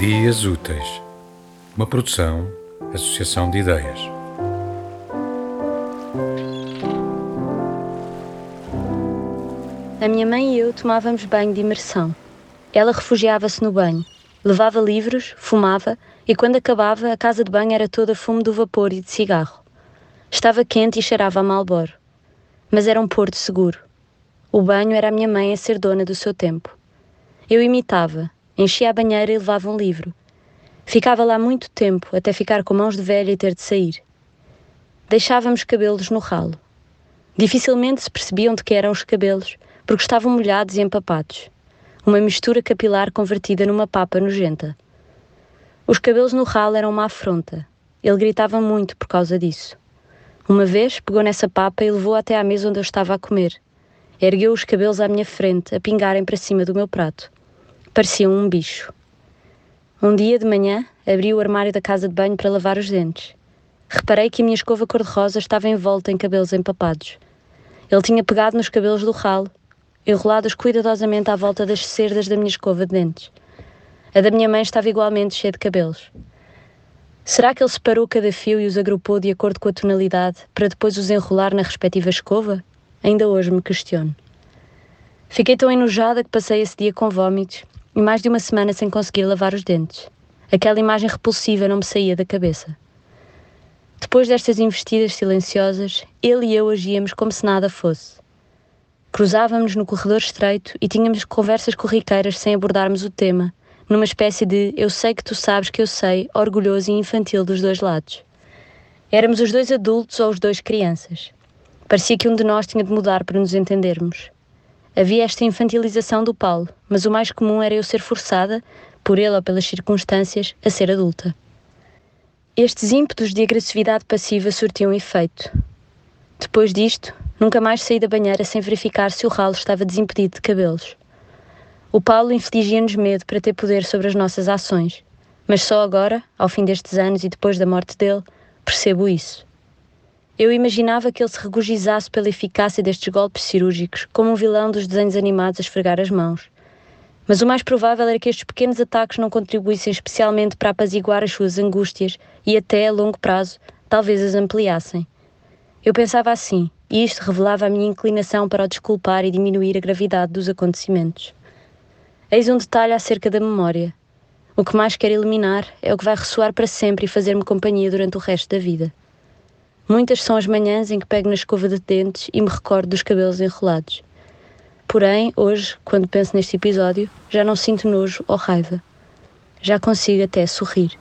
Dias Úteis, uma produção, associação de ideias. A minha mãe e eu tomávamos banho de imersão. Ela refugiava-se no banho, levava livros, fumava e quando acabava a casa de banho era toda fumo do vapor e de cigarro. Estava quente e cheirava a malboro. Mas era um porto seguro. O banho era a minha mãe a ser dona do seu tempo. Eu imitava, enchia a banheira e levava um livro. Ficava lá muito tempo, até ficar com mãos de velha e ter de sair. Deixávamos cabelos no ralo. Dificilmente se percebiam de que eram os cabelos, porque estavam molhados e empapados. Uma mistura capilar convertida numa papa nojenta. Os cabelos no ralo eram uma afronta. Ele gritava muito por causa disso. Uma vez pegou nessa papa e levou até à mesa onde eu estava a comer. Ergueu os cabelos à minha frente, a pingarem para cima do meu prato. Pareciam um bicho. Um dia de manhã, abri o armário da casa de banho para lavar os dentes. Reparei que a minha escova cor-de-rosa estava envolta em cabelos empapados. Ele tinha pegado nos cabelos do ralo, enrolados cuidadosamente à volta das cerdas da minha escova de dentes. A da minha mãe estava igualmente cheia de cabelos. Será que ele separou cada fio e os agrupou de acordo com a tonalidade para depois os enrolar na respectiva escova? Ainda hoje me questiono. Fiquei tão enojada que passei esse dia com vômitos e mais de uma semana sem conseguir lavar os dentes. Aquela imagem repulsiva não me saía da cabeça. Depois destas investidas silenciosas, ele e eu agíamos como se nada fosse. Cruzávamos no corredor estreito e tínhamos conversas corriqueiras sem abordarmos o tema, numa espécie de eu sei que tu sabes que eu sei, orgulhoso e infantil dos dois lados. Éramos os dois adultos ou os dois crianças. Parecia que um de nós tinha de mudar para nos entendermos. Havia esta infantilização do Paulo, mas o mais comum era eu ser forçada, por ele ou pelas circunstâncias, a ser adulta. Estes ímpetos de agressividade passiva surtiam efeito. Depois disto, nunca mais saí da banheira sem verificar se o ralo estava desimpedido de cabelos. O Paulo infligia-nos medo para ter poder sobre as nossas ações, mas só agora, ao fim destes anos e depois da morte dele, percebo isso. Eu imaginava que ele se regozijasse pela eficácia destes golpes cirúrgicos, como um vilão dos desenhos animados a esfregar as mãos. Mas o mais provável era que estes pequenos ataques não contribuíssem especialmente para apaziguar as suas angústias e até, a longo prazo, talvez as ampliassem. Eu pensava assim, e isto revelava a minha inclinação para o desculpar e diminuir a gravidade dos acontecimentos. Eis um detalhe acerca da memória. O que mais quero eliminar é o que vai ressoar para sempre e fazer-me companhia durante o resto da vida. Muitas são as manhãs em que pego na escova de dentes e me recordo dos cabelos enrolados. Porém, hoje, quando penso neste episódio, já não sinto nojo ou raiva. Já consigo até sorrir.